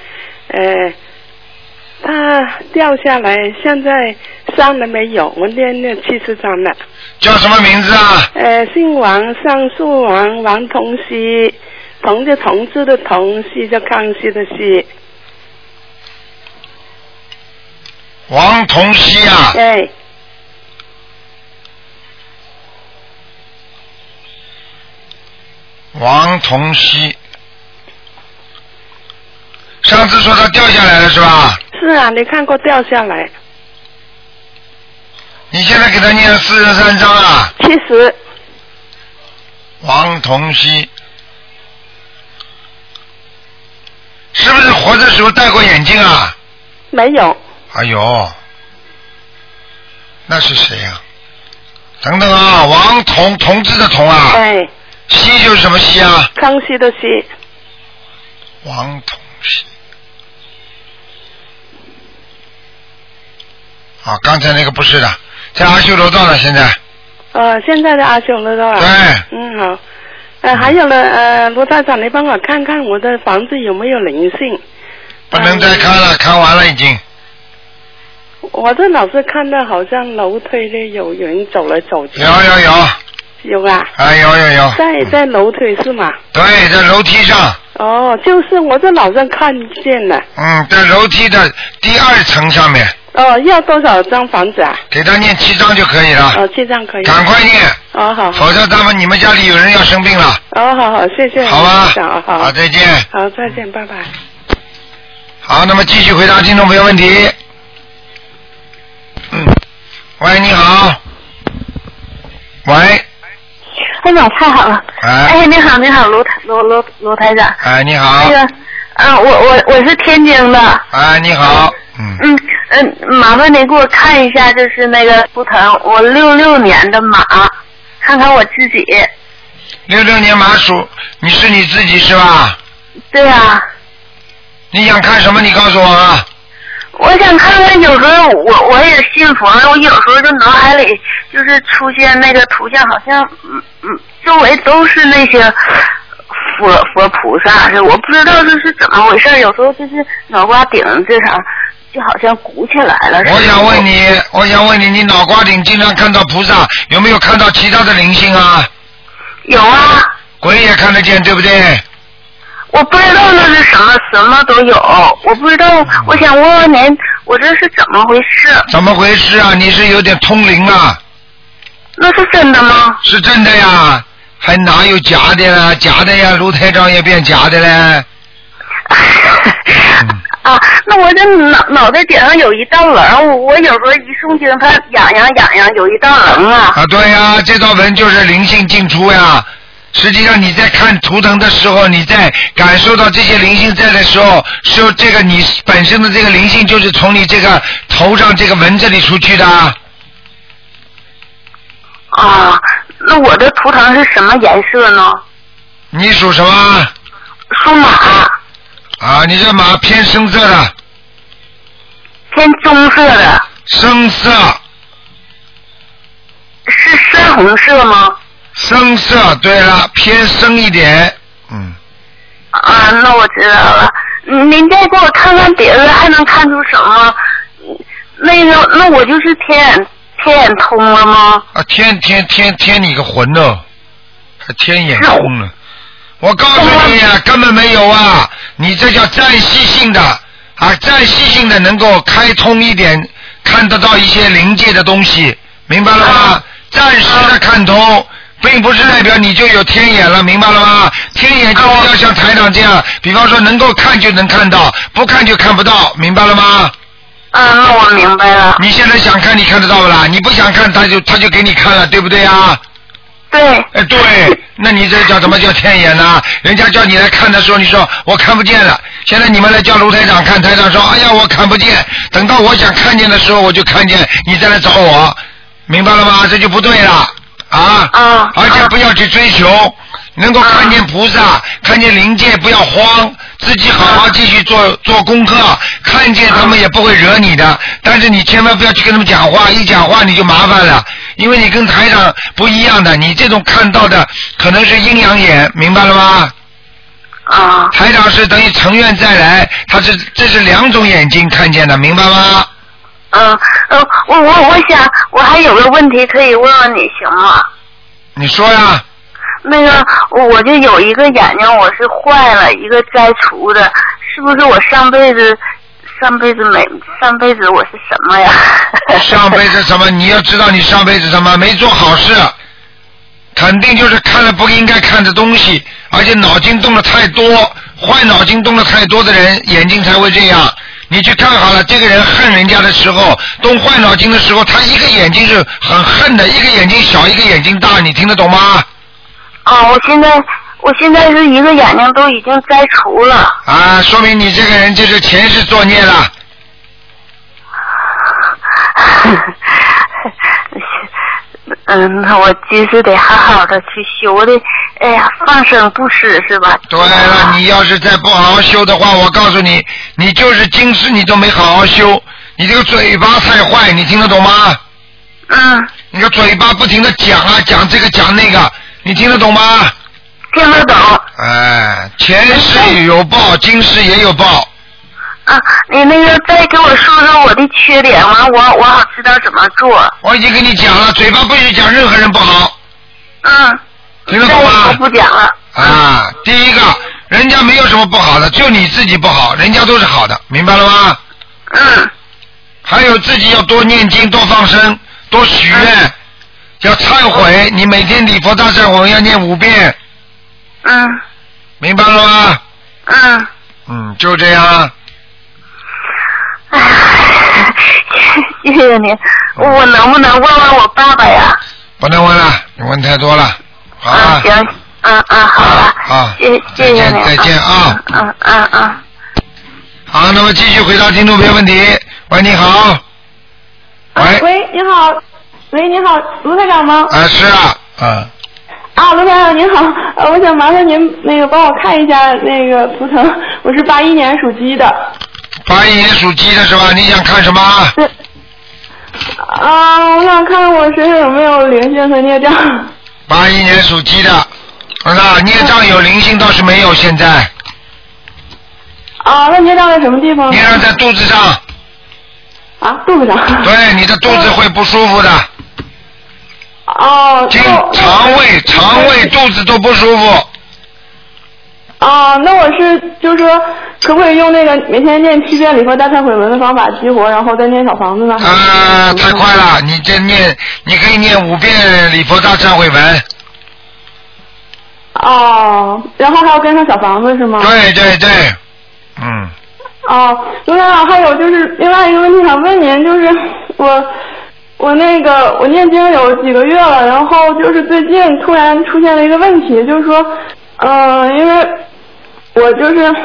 呃，他掉下来，现在伤了没有？我念了七十张了。叫什么名字啊？呃，姓王，上树王，王同熙，同就同志的同，西叫康熙的熙。王同熙啊，对，王同熙，上次说他掉下来了是吧？是啊，你看过掉下来，你现在给他念四十三章啊？七十。王同熙，是不是活的时候戴过眼镜啊？没有。哎呦，那是谁呀、等等啊，王同同志的同啊，哎，西就是什么西啊？康熙的熙。王同熙。啊，刚才那个不是的，在阿修罗道呢，现在。呃，现在的阿修罗道啊。对。嗯，好。呃，还有呢，呃，罗大长，你帮我看看我的房子有没有灵性？不能再看了，看完了已经。我这老是看到好像楼梯里有人走来走去。有有有，有啊。啊有有有，在在楼梯是吗？对，在楼梯上，哦，就是我这老是看见了。嗯，在楼梯的第二层上面，哦，要多少张房子啊？给他念七张就可以了。哦，七张可以。赶快念。哦，好。否则他们你们家里有人要生病了。哦，好好，谢谢。好吧啊好。好再见。好，再见，拜拜。好，那么继续回答听众朋友问题。嗯，喂，你好。喂，哎呀，太好了！哎哎，你好，你好，罗台罗罗罗台长。哎，你好那。个，嗯、我我我是天津的。哎，你好。嗯嗯嗯，麻烦您给我看一下，就是那个图腾，我六六年的马，看看我自己。六六年马属，你是你自己是吧？对啊，你想看什么？你告诉我啊。我想看看，有时候我我也信佛，我有时候就脑海里就是出现那个图像，好像嗯嗯，周围都是那些佛佛菩萨是，我不知道这是怎么回事，有时候就是脑瓜顶这上就好像鼓起来了。我想问你，我想问你，你脑瓜顶经常看到菩萨，有没有看到其他的灵性啊？有啊。鬼也看得见，对不对？我不知道那是什么，什么都有，我不知道，我想问问您，我这是怎么回事？怎么回事啊？你是有点通灵啊？那是真的吗？是真的呀，还哪有假的啦？假的呀，卢台长也变假的嘞。啊，那我这脑脑袋顶上有一道棱，我我有时候一诵经，它痒痒痒痒，有一道棱啊。啊，对呀，这道纹就是灵性进出呀。实际上你在看图腾的时候，你在感受到这些灵性在的时候，是这个你本身的这个灵性就是从你这个头上这个纹这里出去的。啊，那我的图腾是什么颜色呢？你属什么？属马。啊，你这马偏深色的。偏棕色的。深色。是深红色吗？深色，对了，偏深一点。嗯啊，那我知道了。嗯您再给我看看别的，还能看出什么？嗯那个，那我就是天眼天眼通了吗？啊，天天天天你个魂哦，还天眼通了。我告诉你呀、根本没有啊！你这叫暂时性的啊，暂时性的能够开通一点，看得到一些临界的东西，明白了吗？暂时的看通，并不是代表你就有天眼了，明白了吗？天眼就是要像台长这样，比方说能够看就能看到，不看就看不到，明白了吗？啊，那我明白了。你现在想看，你看得到不啦？你不想看，他就他就给你看了，对不对啊？对。哎，对，那你这叫什么叫天眼呢？人家叫你来看的时候，你说我看不见了。现在你们来叫卢台长看，台长说，哎呀，我看不见。等到我想看见的时候，我就看见，你再来找我，明白了吗？这就不对了啊！啊！而且不要去追求，能够看见菩萨，看见灵界，不要慌，自己好好继续做做功课，看见他们也不会惹你的。但是你千万不要去跟他们讲话，一讲话你就麻烦了，因为你跟台长不一样的，你这种看到的可能是阴阳眼，明白了吗？啊。台长是等于成愿再来，他是这是两种眼睛看见的，明白吗？嗯呃，我我我想我还有个问题可以问问你，行吗？你说呀。那个，我我就有一个眼睛，我是坏了，一个摘除的，是不是我上辈子上辈子没上辈子我是什么呀？上辈子什么？你要知道你上辈子什么没做好事，肯定就是看了不应该看的东西，而且脑筋动的太多，坏脑筋动的太多的人，眼睛才会这样。你去看好了，这个人恨人家的时候，动坏脑筋的时候，他一个眼睛是很恨的，一个眼睛小，一个眼睛大，你听得懂吗？啊，我现在我现在是一个眼睛都已经摘除了。啊，说明你这个人就是前世作孽了。嗯，那我今世得好好的去修的，哎呀，放生不施是吧？对了，你要是再不好好修的话，我告诉你，你就是今世你都没好好修，你这个嘴巴太坏，你听得懂吗？嗯。你个嘴巴不停的讲啊，讲这个讲那个，你听得懂吗？听得懂。哎，前世有报，今世也有报。啊，你那个再给我说说我的缺点，完我我好知道怎么做。我已经跟你讲了，嘴巴不许讲任何人不好。嗯。听得懂吗？我不讲了。啊，第一个，人家没有什么不好的，就你自己不好，人家都是好的，明白了吗？嗯。还有自己要多念经，多放生，多许愿，要忏悔。你每天礼佛大忏悔要念五遍。嗯。明白了吗？嗯。嗯，就这样。哎谢谢你，我能不能问问我爸爸呀？不能问了，你问太多了。好啊。行，嗯嗯，好了，好，谢谢谢你，再见啊。嗯嗯嗯。好，那么继续回答听众朋友问题。喂，你好。喂。喂，你好，喂，你好，卢台长吗？啊，是啊，啊。啊，卢先生您好，呃，我想麻烦您那个帮我看一下那个图腾，我是八一年属鸡的。八一年属鸡的是吧？你想看什么？对。啊，我想看我身上有没有灵性和孽障。八一年属鸡的，那孽障有灵性倒是没有，现在。啊，那孽障在什么地方？孽障在肚子上。啊，肚子上。对，你的肚子会不舒服的。哦。经肠胃、肠胃、肚子都不舒服。啊，那我是就是说，可不可以用那个每天念七遍礼佛大忏悔文的方法激活，然后再念小房子呢？啊，太快了！你这念，你可以念五遍礼佛大忏悔文。哦，然后还要跟上小房子是吗？对对对，嗯。哦，卢台长，还有就是另外一个问题想问您，就是我我那个我念经有几个月了，然后就是最近突然出现了一个问题，就是说，嗯、因为我就是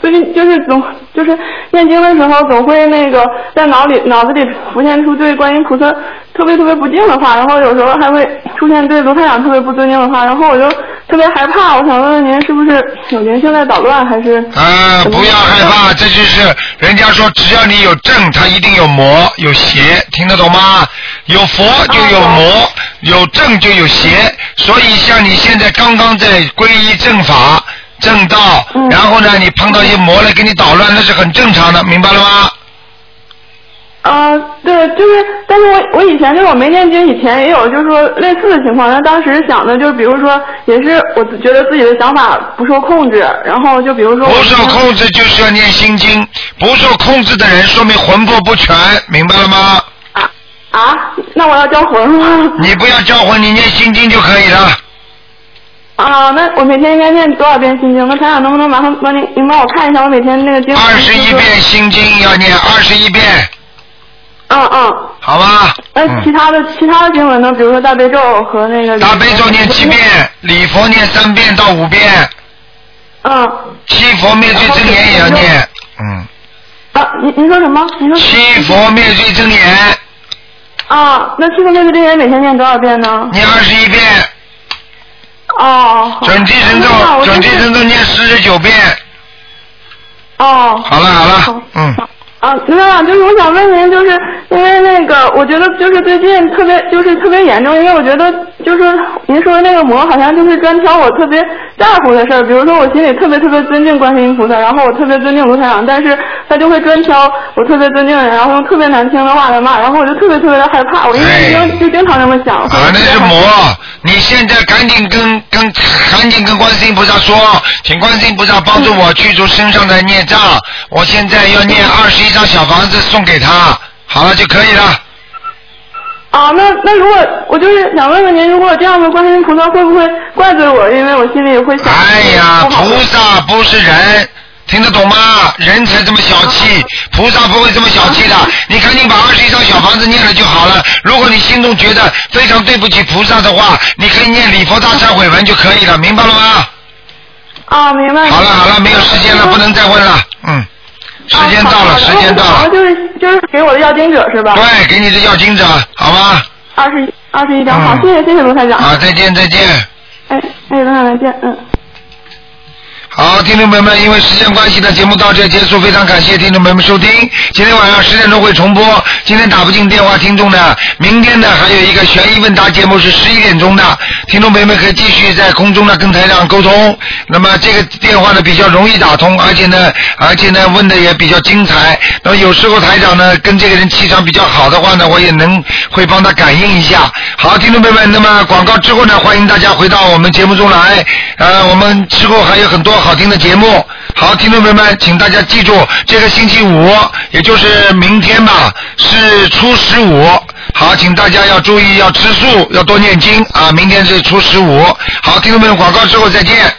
最近就是总就是念经的时候总会那个在脑里脑子里浮现出对观音菩萨特别特别不敬的话，然后有时候还会出现对卢台长特别不尊敬的话，然后我就特别害怕，我想问问您是不是有灵性在捣乱，还是？啊，不要害怕，这就是人家说，只要你有正，它一定有魔有邪，听得懂吗？有佛就有魔，有正就有邪，所以像你现在刚刚在皈依正法、正道，然后呢，你碰到一些魔来给你捣乱，那是很正常的，明白了吗？啊，对，就是，但是我我以前就是我没念经以前也有就是说类似的情况，那当时想的就是比如说也是我觉得自己的想法不受控制，然后就比如说不受控制就是要念心经，不受控制的人说明魂魄不全，明白了吗？啊，那我要交魂吗？你不要交魂，你念心经就可以了。啊，那我每天应该念多少遍心经？那台长能不能麻烦帮您您帮我看一下我每天那个经？二十一遍心经要念二十一遍，嗯嗯。好吧？那其他的、其他的经文呢？比如说大悲咒和那个。大悲咒念七遍，礼佛念三遍到五遍，嗯。七佛灭罪真言也要念，嗯。啊，您您说什么？您说。七佛灭罪真言啊，那七佛灭罪真言每天念多少遍呢？念二十一遍，哦。好准提神咒准提神咒念四十九遍。哦。好了好了，嗯。啊，卢台长，就是我想问您，就是因为那个，我觉得就是最近特别就是特别严重，因为我觉得就是您说的那个魔好像就是专挑我特别在乎的事儿，比如说我心里特别特别尊敬观世音菩萨，然后我特别尊敬卢台长，但是他就会专挑我特别尊敬的人，然后用特别难听的话来骂，然后我就特别特别的害怕，我因为经就经常这么想。啊，那是魔！你现在赶紧跟跟赶紧跟观世音菩萨说，请观世音菩萨帮助我去除身上的孽障。我现在要念二十一张小房子送给他，好了就可以了。啊，那那如果我就是想问问您，如果这样的观世音菩萨会不会怪罪我？因为我心里也会想。哎呀，菩萨不是人，听得懂吗？人才这么小气，菩萨不会这么小气的。你赶紧把二十一张小房子念了就好了。如果你心中觉得非常对不起菩萨的话，你可以念礼佛大忏悔文就可以了，明白了吗？啊，明白。好了好了，没有时间了，不能再问了。嗯，时间到了，时间到了。就是就是给我的要经者是吧？对，给你的要经者，好吧？二十一二十一张，好，谢谢谢谢卢台长。好，再见再见。哎哎，卢台长再见，嗯。好，听众朋友们，因为时间关系呢，节目到这结束，非常感谢听众朋友们收听。今天晚上十点钟会重播，今天打不进电话，听众呢，明天呢还有一个悬疑问答节目是十一点钟的，听众朋友们可以继续在空中呢跟台长沟通。那么这个电话呢比较容易打通，而且呢，而且呢问的也比较精彩。那么有时候台长呢跟这个人气场比较好的话呢，我也能会帮他感应一下。好，听众朋友们，那么广告之后呢，欢迎大家回到我们节目中来。呃，我们之后还有很多好好听的节目。好，听众朋友们，请大家记住，这个星期五，也就是明天吧，是初十五。好，请大家要注意，要吃素，要多念经啊！明天是初十五。好，听众朋友们，广告之后再见。